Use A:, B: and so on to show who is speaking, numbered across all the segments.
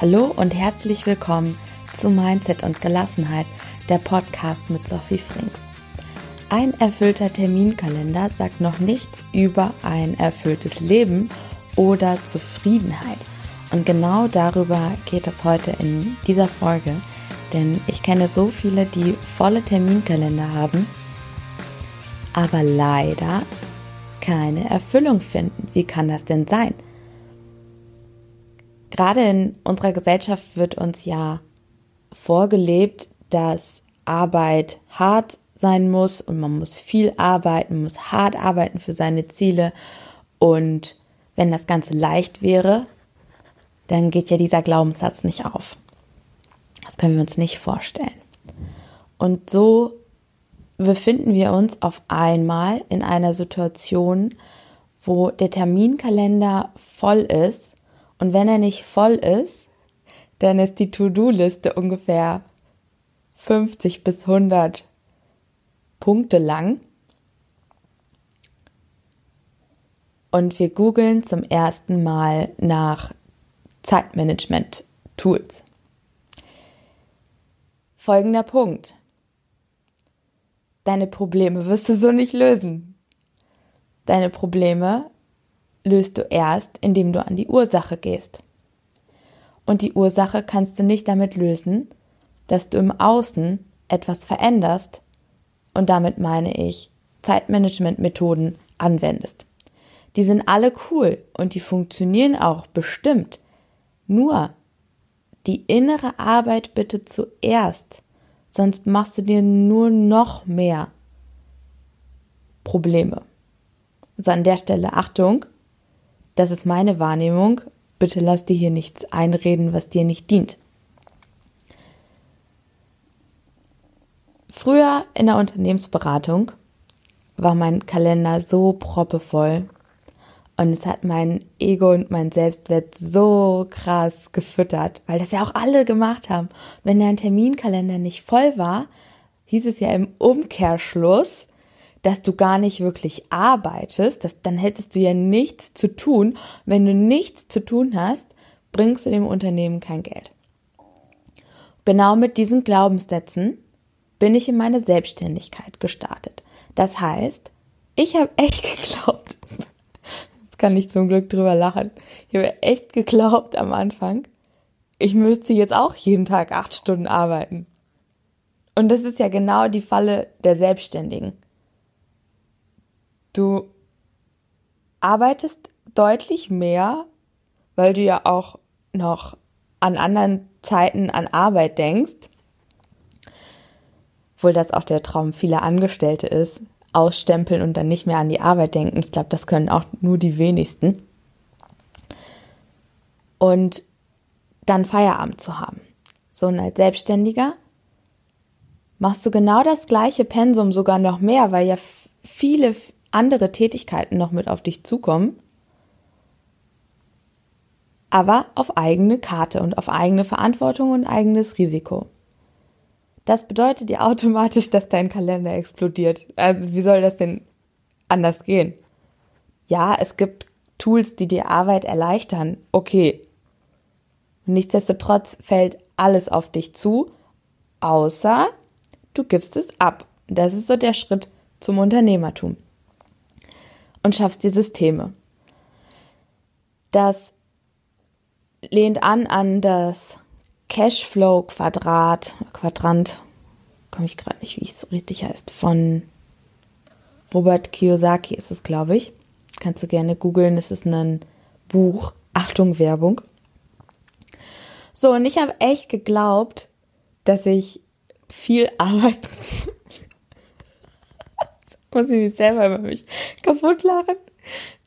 A: Hallo und herzlich willkommen zu Mindset und Gelassenheit, der Podcast mit Sophie Frings. Ein erfüllter Terminkalender sagt noch nichts über ein erfülltes Leben oder Zufriedenheit. Und genau darüber geht es heute in dieser Folge, denn ich kenne so viele, die volle Terminkalender haben, aber leider keine Erfüllung finden. Wie kann das denn sein? Gerade in unserer Gesellschaft wird uns ja vorgelebt, dass Arbeit hart sein muss und man muss viel arbeiten, muss hart arbeiten für seine Ziele. Und wenn das Ganze leicht wäre, dann geht ja dieser Glaubenssatz nicht auf. Das können wir uns nicht vorstellen. Und so befinden wir uns auf einmal in einer Situation, wo der Terminkalender voll ist und wenn er nicht voll ist, dann ist die To-Do-Liste ungefähr 50 bis 100 Punkte lang. Und wir googeln zum ersten Mal nach Zeitmanagement-Tools. Folgender Punkt. Deine Probleme wirst du so nicht lösen. Deine Probleme löst du erst, indem du an die Ursache gehst. Und die Ursache kannst du nicht damit lösen, dass du im Außen etwas veränderst und damit meine ich Zeitmanagement-Methoden anwendest. Die sind alle cool und die funktionieren auch bestimmt. Nur die innere Arbeit bitte zuerst, sonst machst du dir nur noch mehr Probleme. Also an der Stelle Achtung, das ist meine Wahrnehmung. Bitte lass dir hier nichts einreden, was dir nicht dient. Früher in der Unternehmensberatung war mein Kalender so proppevoll und es hat mein Ego und mein Selbstwert so krass gefüttert, weil das ja auch alle gemacht haben. Wenn dein Terminkalender nicht voll war, hieß es ja im Umkehrschluss, dass du gar nicht wirklich arbeitest, dass, dann hättest du ja nichts zu tun. Wenn du nichts zu tun hast, bringst du dem Unternehmen kein Geld. Genau mit diesen Glaubenssätzen bin ich in meine Selbstständigkeit gestartet. Das heißt, ich habe echt geglaubt, jetzt kann ich zum Glück drüber lachen, ich habe echt geglaubt am Anfang, ich müsste jetzt auch jeden Tag acht Stunden arbeiten. Und das ist ja genau die Falle der Selbstständigen. Du arbeitest deutlich mehr, weil du ja auch noch an anderen Zeiten an Arbeit denkst. Obwohl das auch der Traum vieler Angestellte ist, ausstempeln und dann nicht mehr an die Arbeit denken. Ich glaube, das können auch nur die wenigsten. Und dann Feierabend zu haben. So und als Selbstständiger machst du genau das gleiche Pensum, sogar noch mehr, weil ja viele andere Tätigkeiten noch mit auf dich zukommen, aber auf eigene Karte und auf eigene Verantwortung und eigenes Risiko. Das bedeutet ja automatisch, dass dein Kalender explodiert. Also wie soll das denn anders gehen? Ja, es gibt Tools, die dir Arbeit erleichtern. Okay. Nichtsdestotrotz fällt alles auf dich zu, außer du gibst es ab. Das ist so der Schritt zum Unternehmertum und schaffst die Systeme. Das lehnt an an das Cashflow-Quadrat, Quadrant, komme ich gerade nicht, wie es richtig heißt, von Robert Kiyosaki ist es, glaube ich. Kannst du gerne googeln, es ist ein Buch. Achtung, Werbung. So, und ich habe echt geglaubt, dass ich viel arbeiten muss ich mich selber über mich kaputt lachen,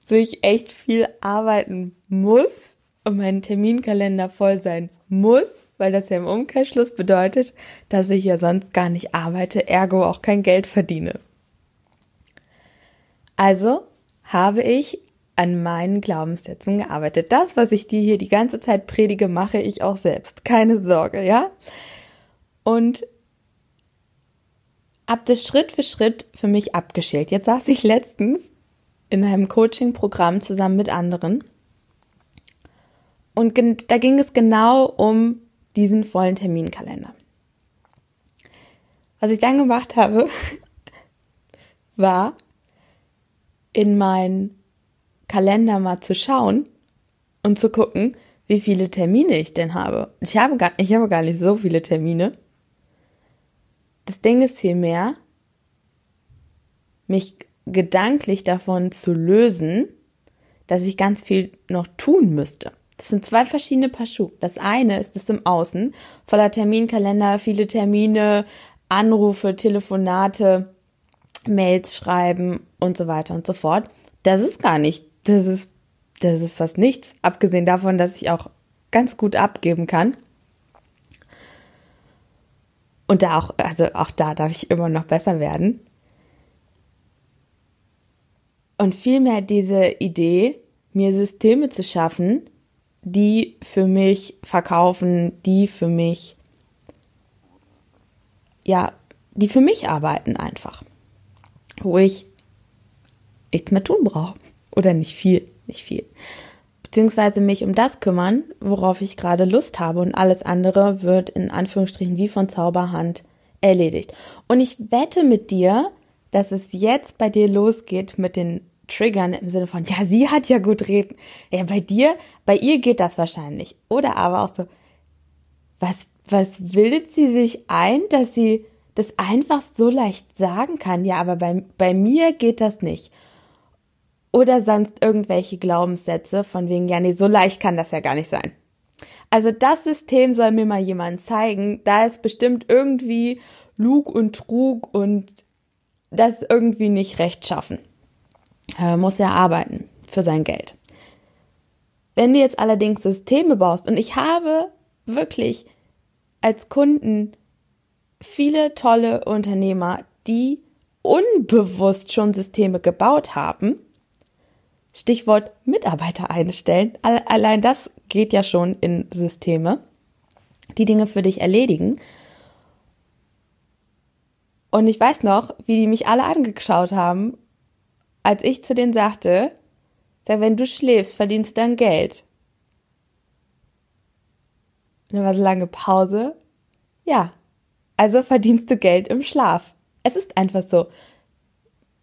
A: so ich echt viel arbeiten muss und mein Terminkalender voll sein muss, weil das ja im Umkehrschluss bedeutet, dass ich ja sonst gar nicht arbeite, ergo auch kein Geld verdiene. Also habe ich an meinen Glaubenssätzen gearbeitet. Das, was ich dir hier die ganze Zeit predige, mache ich auch selbst. Keine Sorge, ja? Und habe das Schritt für Schritt für mich abgeschält. Jetzt saß ich letztens in einem Coaching-Programm zusammen mit anderen Und da ging es genau um diesen vollen Terminkalender. Was ich dann gemacht habe, war in meinen Kalender mal zu schauen und zu gucken, wie viele Termine ich denn habe. Ich habe gar, ich habe gar nicht so viele Termine. Das Ding ist vielmehr, mich gedanklich davon zu lösen, dass ich ganz viel noch tun müsste. Das sind zwei verschiedene Paar Schuhe. Das eine ist es im Außen, voller Terminkalender, viele Termine, Anrufe, Telefonate, Mails schreiben und so weiter und so fort. Das ist gar nicht, das ist, das ist fast nichts, abgesehen davon, dass ich auch ganz gut abgeben kann. Und da auch, also auch da darf ich immer noch besser werden. Und vielmehr diese Idee, mir Systeme zu schaffen, die für mich verkaufen, die für mich, ja, die für mich arbeiten einfach. Wo ich nichts mehr tun brauche. Oder nicht viel, nicht viel. Beziehungsweise mich um das kümmern, worauf ich gerade Lust habe und alles andere wird in Anführungsstrichen wie von Zauberhand erledigt. Und ich wette mit dir, dass es jetzt bei dir losgeht mit den triggern im Sinne von, ja, sie hat ja gut reden. Ja, bei dir, bei ihr geht das wahrscheinlich. Oder aber auch so, was, was bildet sie sich ein, dass sie das einfach so leicht sagen kann? Ja, aber bei, bei mir geht das nicht. Oder sonst irgendwelche Glaubenssätze von wegen, ja, nee, so leicht kann das ja gar nicht sein. Also das System soll mir mal jemand zeigen. Da ist bestimmt irgendwie Lug und Trug und das irgendwie nicht recht schaffen äh, muss ja arbeiten für sein Geld. Wenn du jetzt allerdings Systeme baust, und ich habe wirklich als Kunden viele tolle Unternehmer, die unbewusst schon Systeme gebaut haben, Stichwort Mitarbeiter einstellen, allein das geht ja schon in Systeme, die Dinge für dich erledigen. Und ich weiß noch, wie die mich alle angeschaut haben als ich zu denen sagte, sag, wenn du schläfst, verdienst du dann Geld. Und dann war so lange Pause. Ja, also verdienst du Geld im Schlaf. Es ist einfach so.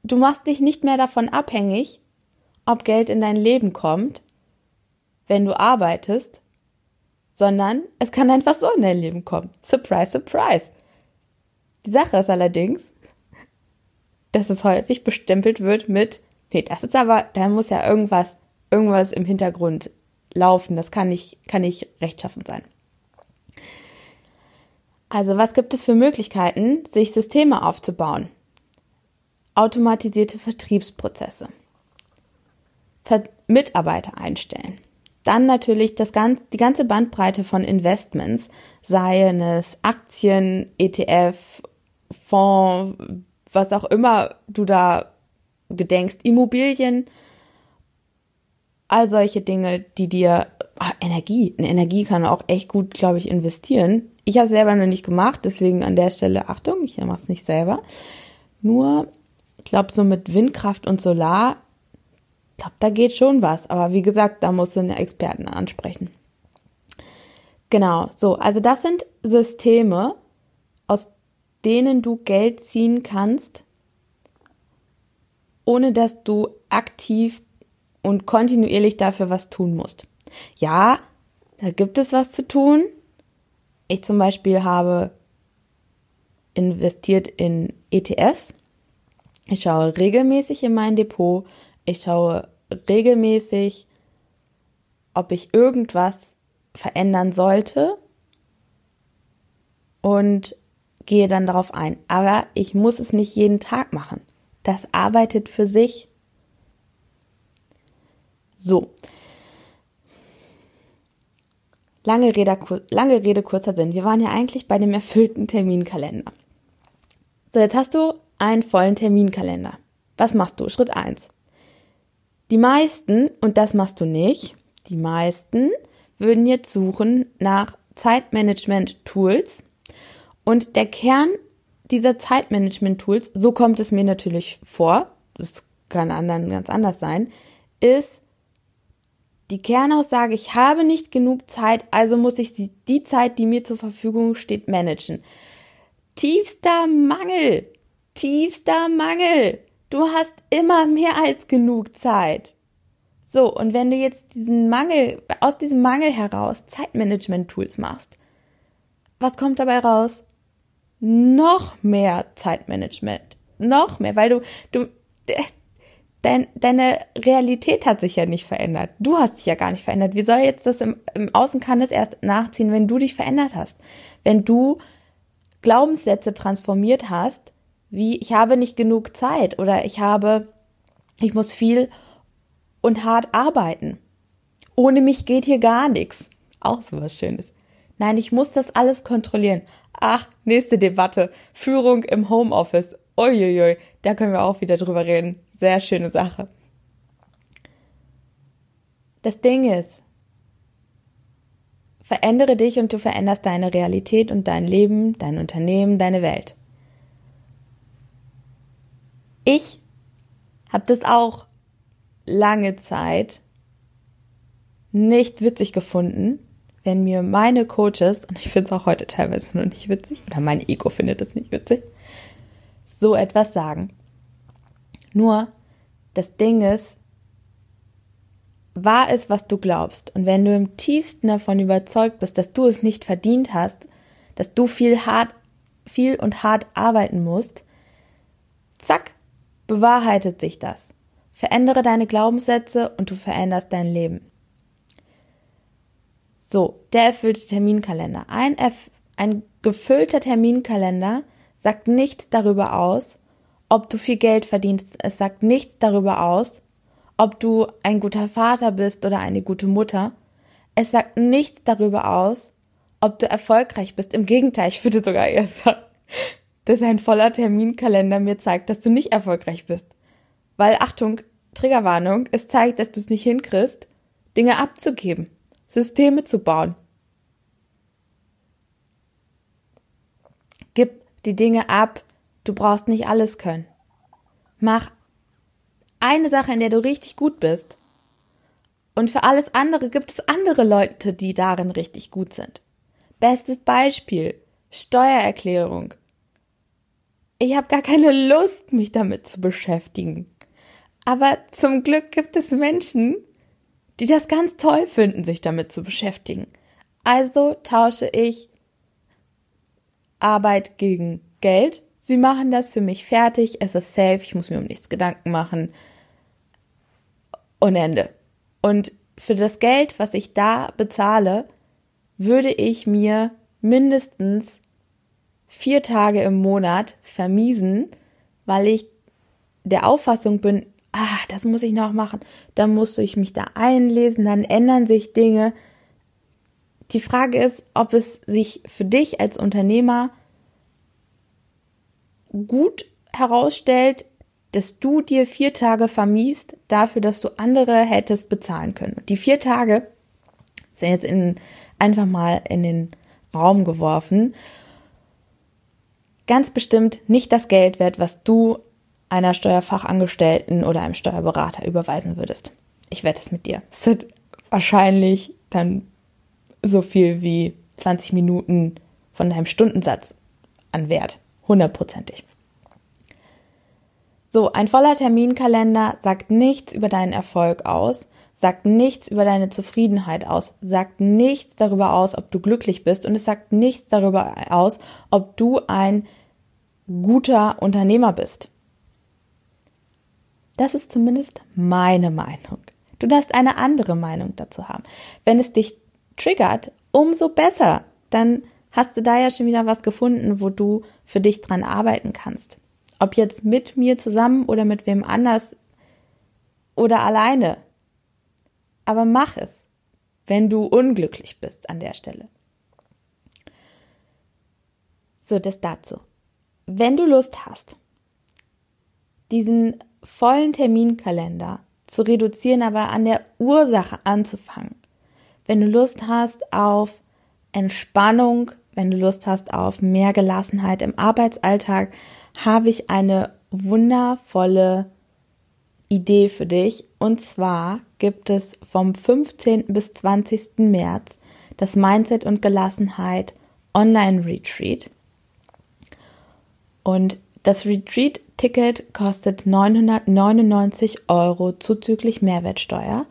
A: Du machst dich nicht mehr davon abhängig, ob Geld in dein Leben kommt, wenn du arbeitest, sondern es kann einfach so in dein Leben kommen. Surprise, surprise. Die Sache ist allerdings, dass es häufig bestempelt wird mit, nee, das ist aber, da muss ja irgendwas, irgendwas im Hintergrund laufen. Das kann nicht, kann nicht rechtschaffen sein. Also, was gibt es für Möglichkeiten, sich Systeme aufzubauen? Automatisierte Vertriebsprozesse. Mitarbeiter einstellen. Dann natürlich das ganz, die ganze Bandbreite von Investments, seien es Aktien, ETF, Fonds, was auch immer du da gedenkst, Immobilien, all solche Dinge, die dir ach, Energie, in Energie kann auch echt gut, glaube ich, investieren. Ich habe selber noch nicht gemacht, deswegen an der Stelle Achtung, ich mache es nicht selber. Nur, ich glaube, so mit Windkraft und Solar, glaube, da geht schon was. Aber wie gesagt, da musst du einen Experten ansprechen. Genau, so, also das sind Systeme, aus denen du Geld ziehen kannst, ohne dass du aktiv und kontinuierlich dafür was tun musst. Ja, da gibt es was zu tun. Ich zum Beispiel habe investiert in ETFs. Ich schaue regelmäßig in mein Depot. Ich schaue regelmäßig, ob ich irgendwas verändern sollte. Und gehe dann darauf ein. Aber ich muss es nicht jeden Tag machen. Das arbeitet für sich. So. Lange Rede, lange Rede, kurzer Sinn. Wir waren ja eigentlich bei dem erfüllten Terminkalender. So, jetzt hast du einen vollen Terminkalender. Was machst du? Schritt eins. Die meisten, und das machst du nicht, die meisten würden jetzt suchen nach Zeitmanagement-Tools, und der Kern dieser Zeitmanagement-Tools, so kommt es mir natürlich vor, das kann anderen ganz anders sein, ist Die Kernaussage, ich habe nicht genug Zeit, also muss ich die, die Zeit, die mir zur Verfügung steht, managen. Tiefster Mangel. Tiefster Mangel. Du hast immer mehr als genug Zeit. So, und wenn du jetzt diesen Mangel, aus diesem Mangel heraus Zeitmanagement-Tools machst, was kommt dabei raus? Noch mehr Zeitmanagement. Noch mehr, weil du, du, dein, deine Realität hat sich ja nicht verändert. Du hast dich ja gar nicht verändert. Wie soll jetzt das im, im Außen kann es erst nachziehen, wenn du dich verändert hast? Wenn du Glaubenssätze transformiert hast, wie ich habe nicht genug Zeit oder ich habe, ich muss viel und hart arbeiten. Ohne mich geht hier gar nichts. Auch so was Schönes. Nein, ich muss das alles kontrollieren. Ach, nächste Debatte. Führung im Homeoffice. Uiuiui, da können wir auch wieder drüber reden. Sehr schöne Sache. Das Ding ist, verändere dich und du veränderst deine Realität und dein Leben, dein Unternehmen, deine Welt. Ich habe das auch lange Zeit nicht witzig gefunden, wenn mir meine Coaches, und ich finde es auch heute teilweise noch nicht witzig, oder mein Ego findet es nicht witzig, so etwas sagen. Nur, das Ding ist, war es, was du glaubst. Und wenn du im tiefsten davon überzeugt bist, dass du es nicht verdient hast, dass du viel hart, viel und hart arbeiten musst, zack, bewahrheitet sich das. Verändere deine Glaubenssätze und du veränderst dein Leben. So, der erfüllte Terminkalender. Ein, ein gefüllter Terminkalender sagt nichts darüber aus, ob du viel Geld verdienst. Es sagt nichts darüber aus, ob du ein guter Vater bist oder eine gute Mutter. Es sagt nichts darüber aus, ob du erfolgreich bist. Im Gegenteil, ich würde sogar eher sagen, dass ein voller Terminkalender mir zeigt, dass du nicht erfolgreich bist. Weil, Achtung, Triggerwarnung, es zeigt, dass du es nicht hinkriegst, Dinge abzugeben, Systeme zu bauen. Gib die Dinge ab. Du brauchst nicht alles können. Mach eine Sache, in der du richtig gut bist. Und für alles andere gibt es andere Leute, die darin richtig gut sind. Bestes Beispiel. Steuererklärung. Ich habe gar keine Lust, mich damit zu beschäftigen. Aber zum Glück gibt es Menschen, die das ganz toll finden, sich damit zu beschäftigen. Also tausche ich Arbeit gegen Geld. Sie machen das für mich fertig, es ist safe, ich muss mir um nichts Gedanken machen. Und Ende. Und für das Geld, was ich da bezahle, würde ich mir mindestens vier Tage im Monat vermiesen, weil ich der Auffassung bin, ah, das muss ich noch machen, dann muss ich mich da einlesen, dann ändern sich Dinge. Die Frage ist, ob es sich für dich als Unternehmer gut herausstellt, dass du dir vier Tage vermiest dafür, dass du andere hättest bezahlen können. Die vier Tage sind jetzt in, einfach mal in den Raum geworfen. Ganz bestimmt nicht das Geld wert, was du einer Steuerfachangestellten oder einem Steuerberater überweisen würdest. Ich wette es mit dir. Es sind wahrscheinlich dann so viel wie 20 Minuten von deinem Stundensatz an Wert hundertprozentig. So, ein voller Terminkalender sagt nichts über deinen Erfolg aus, sagt nichts über deine Zufriedenheit aus, sagt nichts darüber aus, ob du glücklich bist und es sagt nichts darüber aus, ob du ein guter Unternehmer bist. Das ist zumindest meine Meinung. Du darfst eine andere Meinung dazu haben. Wenn es dich triggert, umso besser. Dann hast du da ja schon wieder was gefunden, wo du für dich dran arbeiten kannst. Ob jetzt mit mir zusammen oder mit wem anders oder alleine. Aber mach es, wenn du unglücklich bist an der Stelle. So, das dazu. Wenn du Lust hast, diesen vollen Terminkalender zu reduzieren, aber an der Ursache anzufangen. Wenn du Lust hast auf Entspannung, wenn du Lust hast auf mehr Gelassenheit im Arbeitsalltag, habe ich eine wundervolle Idee für dich. Und zwar gibt es vom 15. bis 20. März das Mindset und Gelassenheit Online Retreat. Und das Retreat-Ticket kostet 999 Euro zuzüglich Mehrwertsteuer.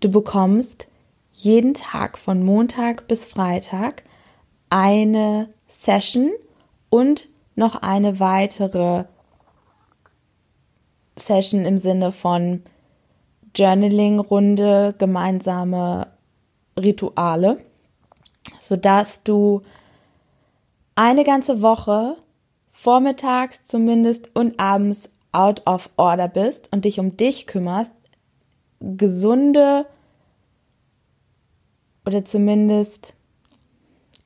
A: Du bekommst jeden Tag von Montag bis Freitag eine Session und noch eine weitere Session im Sinne von Journaling-Runde, gemeinsame Rituale, sodass du eine ganze Woche vormittags zumindest und abends out of order bist und dich um dich kümmerst, gesunde oder zumindest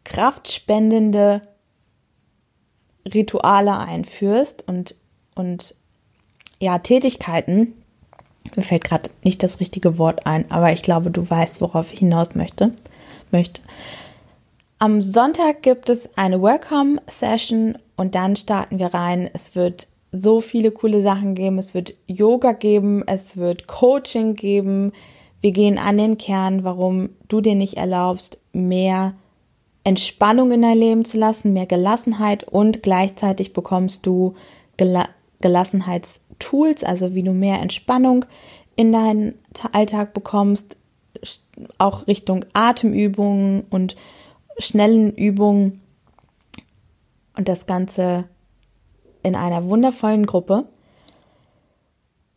A: kraftspendende Rituale einführst und, und ja, Tätigkeiten. Mir fällt gerade nicht das richtige Wort ein, aber ich glaube, du weißt, worauf ich hinaus möchte. möchte. Am Sonntag gibt es eine Welcome-Session und dann starten wir rein. Es wird so viele coole Sachen geben. Es wird Yoga geben, es wird Coaching geben. Wir gehen an den Kern, warum du dir nicht erlaubst, mehr Entspannung in dein Leben zu lassen, mehr Gelassenheit und gleichzeitig bekommst du Gel Gelassenheitstools, also wie du mehr Entspannung in deinen Alltag bekommst, auch Richtung Atemübungen und schnellen Übungen und das Ganze in einer wundervollen Gruppe.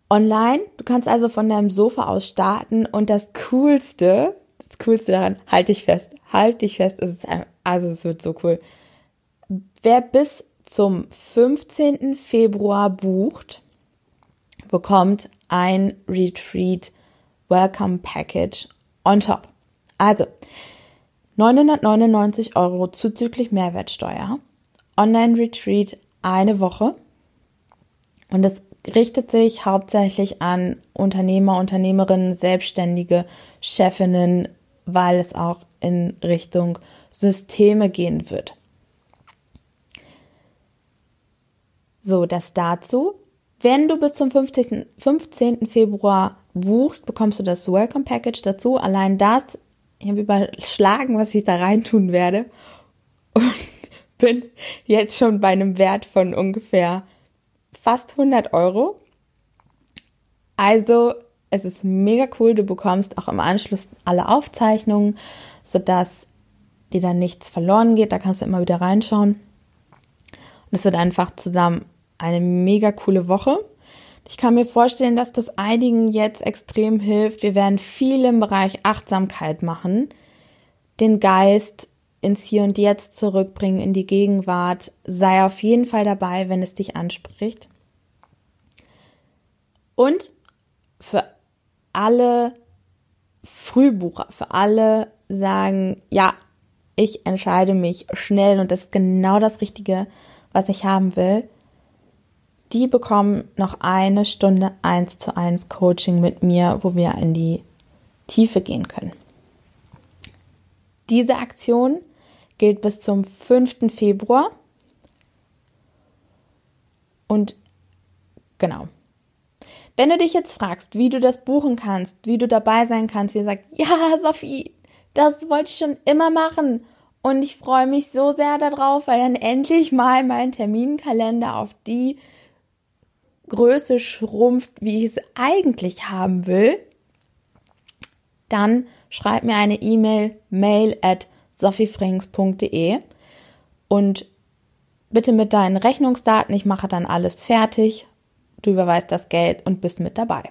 A: Online, du kannst also von deinem Sofa aus starten und das Coolste, das Coolste daran, halt dich fest, halt dich fest, es ist, also es wird so cool. Wer bis zum 15. Februar bucht, bekommt ein Retreat Welcome Package on top. Also 999 Euro zuzüglich Mehrwertsteuer, Online-Retreat eine Woche und es richtet sich hauptsächlich an Unternehmer, Unternehmerinnen, Selbstständige, Chefinnen, weil es auch in Richtung Systeme gehen wird. So, das dazu. Wenn du bis zum 15. 15. Februar buchst, bekommst du das Welcome Package dazu. Allein das ich habe überschlagen, was ich da reintun werde und bin jetzt schon bei einem Wert von ungefähr fast 100 Euro. Also es ist mega cool, du bekommst auch im Anschluss alle Aufzeichnungen, sodass dir dann nichts verloren geht, da kannst du immer wieder reinschauen. Und es wird einfach zusammen eine mega coole Woche. Ich kann mir vorstellen, dass das einigen jetzt extrem hilft. Wir werden viel im Bereich Achtsamkeit machen, den Geist ins Hier und Jetzt zurückbringen, in die Gegenwart. Sei auf jeden Fall dabei, wenn es dich anspricht. Und für alle Frühbucher, für alle sagen, ja, ich entscheide mich schnell und das ist genau das Richtige, was ich haben will die bekommen noch eine Stunde eins zu eins Coaching mit mir, wo wir in die Tiefe gehen können. Diese Aktion gilt bis zum 5. Februar. Und genau. Wenn du dich jetzt fragst, wie du das buchen kannst, wie du dabei sein kannst, wie gesagt, ja, Sophie, das wollte ich schon immer machen. Und ich freue mich so sehr darauf, weil dann endlich mal mein Terminkalender auf die Größe schrumpft, wie ich es eigentlich haben will, dann schreib mir eine E-Mail, mail at sophiefrings.de und bitte mit deinen Rechnungsdaten. Ich mache dann alles fertig. Du überweist das Geld und bist mit dabei.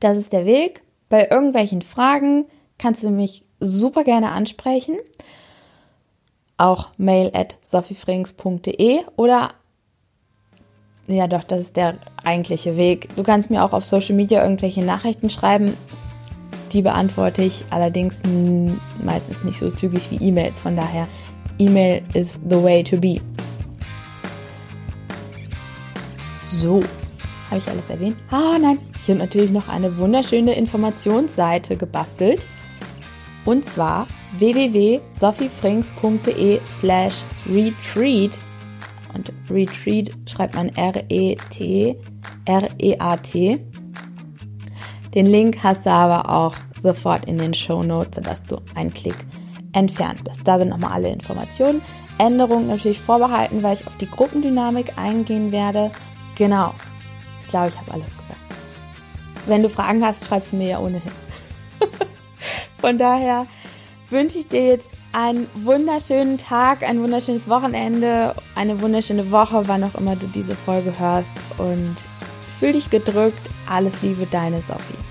A: Das ist der Weg. Bei irgendwelchen Fragen kannst du mich super gerne ansprechen. Auch mail at sophiefrings.de oder ja, doch, das ist der eigentliche Weg. Du kannst mir auch auf Social Media irgendwelche Nachrichten schreiben. Die beantworte ich allerdings meistens nicht so zügig wie E-Mails. Von daher, E-Mail is the way to be. So, habe ich alles erwähnt? Ah, nein, ich habe natürlich noch eine wunderschöne Informationsseite gebastelt. Und zwar www.sophiefrings.de slash retreat Und Retreat schreibt man R-E-T, R-E-A-T. Den Link hast du aber auch sofort in den Show Notes, sodass du einen Klick entfernt bist. Da sind nochmal alle Informationen. Änderungen natürlich vorbehalten, weil ich auf die Gruppendynamik eingehen werde. Genau. Ich glaube, ich habe alles gesagt. Wenn du Fragen hast, schreibst du mir ja ohnehin. Von daher wünsche ich dir jetzt einen wunderschönen Tag, ein wunderschönes Wochenende, eine wunderschöne Woche, wann auch immer du diese Folge hörst und fühl dich gedrückt. Alles Liebe, deine Sophie.